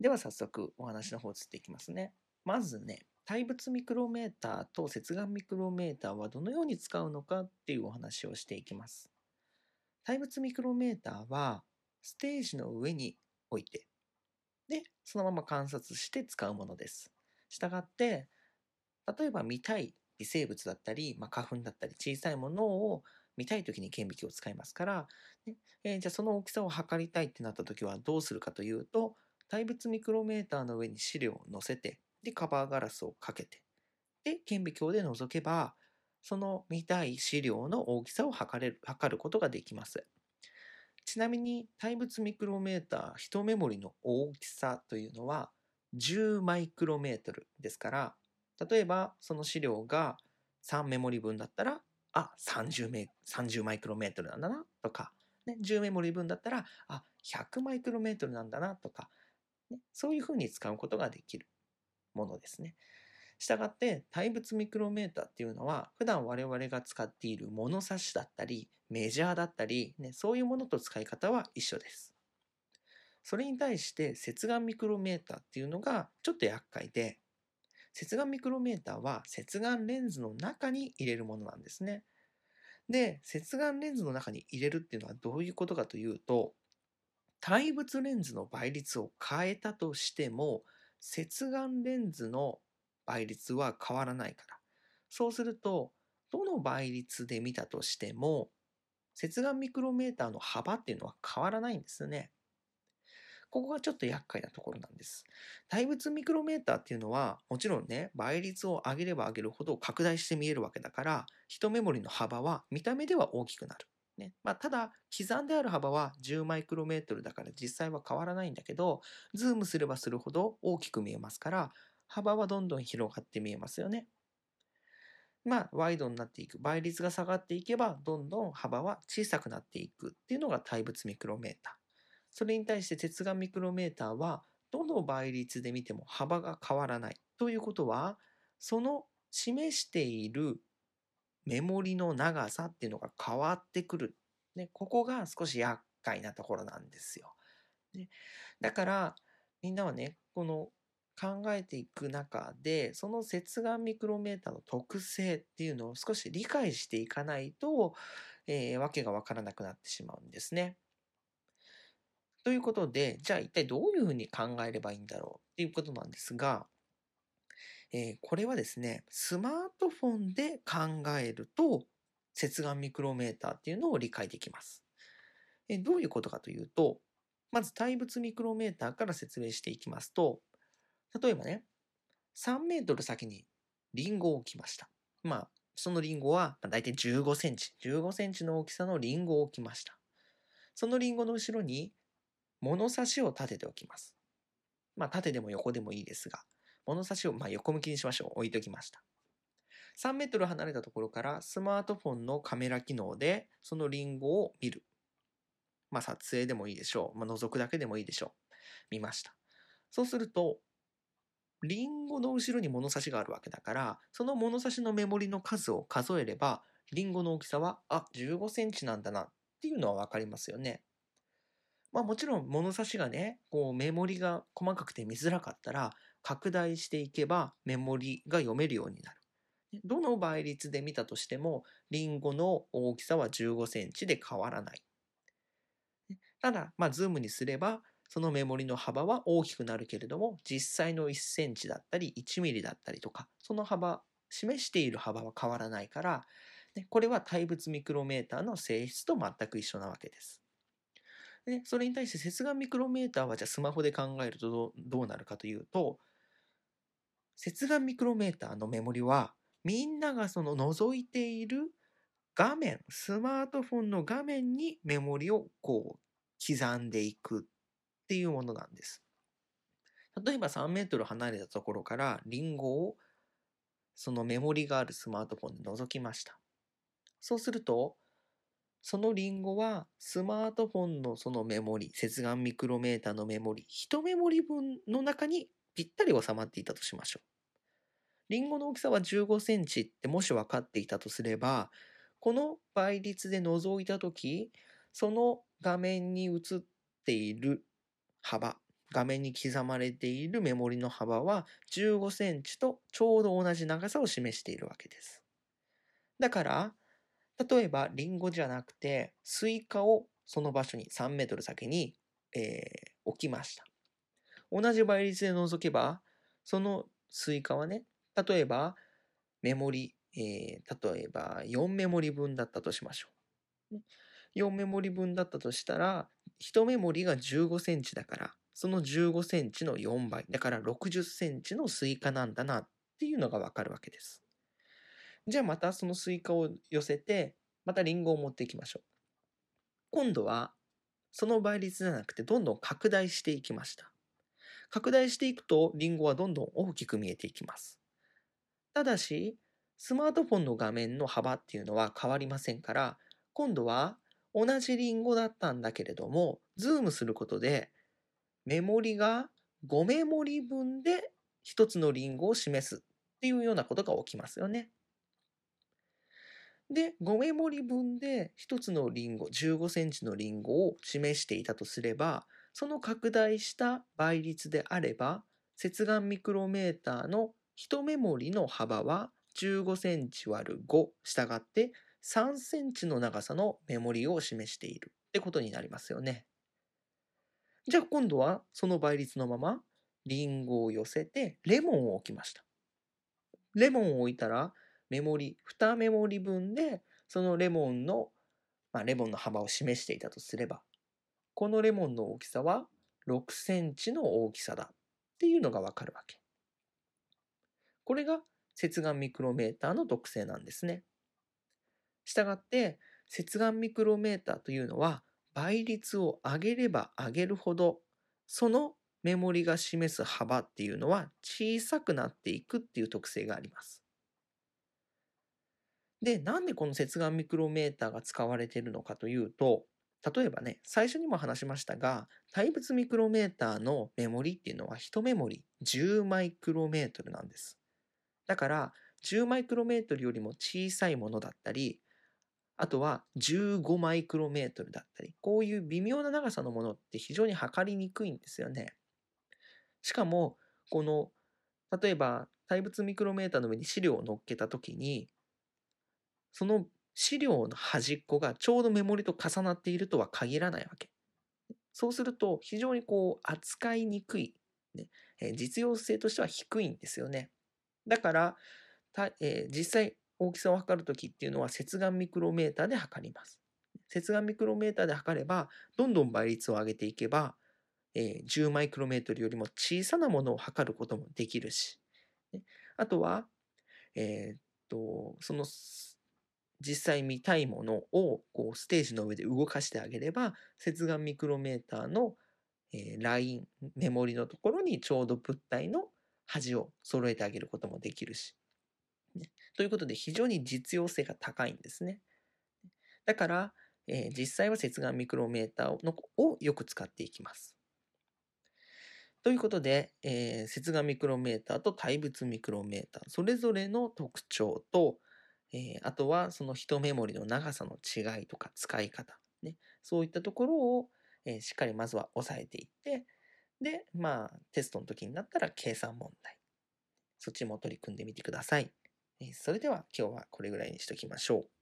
では早速お話の方移っていきますね。まずね、対物ミクロメーターと接眼ミクロメーターはどのように使うのかっていうお話をしていきます。対物ミクロメーターはステージの上に置いて、で、そのまま観察して使うものです。したがって、例えば見たい微生物だったり、まあ、花粉だったり小さいものを見たいときに顕微鏡を使いますから、ねえーじゃあその大きさを測りたいってなったときはどうするかというと、対物ミクロメーターの上に資料を載せて、で、カバーガラスをかけて、で、顕微鏡で覗けば、その見たい資料の大きさを測れる、測ることができます。ちなみに、対物ミクロメーター、1メモリの大きさというのは10マイクロメートルですから、例えばその資料が3メモリ分だったら、あ、30メ30マイクロメートルなんだなとか、ね、10メモリ分だったら、あ、100マイクロメートルなんだなとか、ね、そういうふうに使うことができるものですね。したがって対物ミクロメーターっていうのは普段我々が使っている物差しだったりメジャーだったり、ね、そういうものと使い方は一緒です。それに対して接眼ミクロメーターっていうのがちょっと厄介で接眼ミクロメーターは接眼レンズの中に入れるものなんですね。で接眼レンズの中に入れるっていうのはどういうことかというと対物レンズの倍率を変えたとしても接眼レンズの倍率は変わらないから。そうすると、どの倍率で見たとしても、接眼ミクロメーターの幅っていうのは変わらないんですね。ここがちょっと厄介なところなんです。対物ミクロメーターっていうのは、もちろんね、倍率を上げれば上げるほど拡大して見えるわけだから、一メモリの幅は見た目では大きくなる。ねまあ、ただ、刻んである幅は10マイクロメートルだから実際は変わらないんだけど、ズームすればするほど大きく見えますから、幅はどんどん広がって見えますよね。まあ、ワイドになっていく。倍率が下がっていけば、どんどん幅は小さくなっていくっていうのが対物ミクロメーター。それに対して接眼ミクロメーターは、どの倍率で見ても幅が変わらない。ということは、その示しているメモリの長さっていうのが変わってくる。ね、ここが少し厄介なところなんですよ。ね、だから、みんなはね、この考えていく中で、その接眼ミクロメーターの特性っていうのを少し理解していかないと、えー、わけがわからなくなってしまうんですね。ということで、じゃあ一体どういうふうに考えればいいんだろうっていうことなんですが、えー、これはですね、スマートフォンで考えると、接眼ミクロメーターっていうのを理解できます。えー、どういうことかというと、まず対物ミクロメーターから説明していきますと、例えばね、3メートル先にリンゴを置きました。まあ、そのリンゴは大体15センチ、15センチの大きさのリンゴを置きました。そのリンゴの後ろに物差しを立てておきます。まあ、縦でも横でもいいですが、物差しをま横向きにしましょう。置いときました。3メートル離れたところからスマートフォンのカメラ機能でそのリンゴを見る。まあ、撮影でもいいでしょう。まあ、覗くだけでもいいでしょう。見ました。そうすると、リンゴの後ろに物差しがあるわけだから、その物差しのメモリの数を数えれば、リンゴの大きさは、あ、15センチなんだなっていうのはわかりますよね。まあもちろん物差しがね、こうメモリが細かくて見づらかったら、拡大していけばメモリが読めるようになる。どの倍率で見たとしても、リンゴの大きさは15センチで変わらない。ただ、まあズームにすれば、そのメモリの幅は大きくなるけれども、実際の1センチだったり1ミリだったりとか、その幅、示している幅は変わらないから、これは対物ミクロメーターの性質と全く一緒なわけです。でそれに対して接眼ミクロメーターはじゃあスマホで考えるとどうどうなるかというと、接眼ミクロメーターのメモリはみんながその覗いている画面、スマートフォンの画面にメモリをこう刻んでいくっていうものなんです。例えば3メートル離れたところからリンゴをそのメモリがあるスマートフォンで覗きました。そうすると、そのリンゴはスマートフォンのそのメモリ、接眼ミクロメーターのメモリ、1メモリ分の中にぴったり収まっていたとしましょう。リンゴの大きさは15センチってもし分かっていたとすれば、この倍率で覗いたとき、その画面に映っている幅画面に刻まれているメモリの幅は15センチとちょうど同じ長さを示しているわけです。だから、例えばリンゴじゃなくてスイカをその場所に3メートル先に、えー、置きました。同じ倍率で覗けば、そのスイカはね、例えばメモリ、えー、例えば4メモリ分だったとしましょう。4メモリ分だったとしたら、1メモリが15センチだから、その15センチの4倍、だから60センチのスイカなんだなっていうのがわかるわけです。じゃあまたそのスイカを寄せて、またリンゴを持っていきましょう。今度は、その倍率じゃなくてどんどん拡大していきました。拡大していくと、リンゴはどんどん大きく見えていきます。ただし、スマートフォンの画面の幅っていうのは変わりませんから、今度は同じリンゴだったんだけれども、ズームすることで、目盛りが5目盛り分で1つのリンゴを示すっていうようなことが起きますよね。で、5メモリ分で1つのリンゴ、15センチのリンゴを示していたとすれば、その拡大した倍率であれば、接眼ミクロメーターの1メモリの幅は15センチ割る5、したがって3センチの長さのメモリを示しているってことになりますよね。じゃあ今度はその倍率のままリンゴを寄せてレモンを置きました。レモンを置いたらメモリ、2メモリ分でそのレモンの、まあ、レモンの幅を示していたとすれば、このレモンの大きさは6センチの大きさだっていうのがわかるわけ。これが接眼ミクロメーターの特性なんですね。したがって、接眼ミクロメーターというのは、倍率を上げれば上げるほど、そのメモリが示す幅っていうのは小さくなっていくっていう特性があります。で、なんでこの接眼ミクロメーターが使われているのかというと、例えばね、最初にも話しましたが、対物ミクロメーターのメモリっていうのは1メモリ10マイクロメートルなんです。だから、10マイクロメートルよりも小さいものだったり、あとは15マイクロメートルだったり、こういう微妙な長さのものって非常に測りにくいんですよね。しかも、この、例えば対物ミクロメーターの上に資料を乗っけたときに、その資料の端っこがちょうどメモリと重なっているとは限らないわけ。そうすると非常にこう扱いにくい、ね実用性としては低いんですよね。だから、えー、実際大きさを測るときっていうのは接眼ミクロメーターで測ります。接眼ミクロメーターで測れば、どんどん倍率を上げていけば、えー、10マイクロメートルよりも小さなものを測ることもできるし、ね、あとは、えー、っと、その実際見たいものをこうステージの上で動かしてあげれば、接眼ミクロメーターの、えー、ライン、メモリのところにちょうど物体の端を揃えてあげることもできるし、ね。ということで非常に実用性が高いんですね。だから、えー、実際は接眼ミクロメーターのをよく使っていきます。ということで、えー、接眼ミクロメーターと対物ミクロメーター、それぞれの特徴と、えー、あとはその一メモリの長さの違いとか使い方、ね、そういったところを、えー、しっかりまずは押さえていって、で、まあ、テストの時になったら計算問題。そっちも取り組んでみてくださいえ。それでは今日はこれぐらいにしときましょう。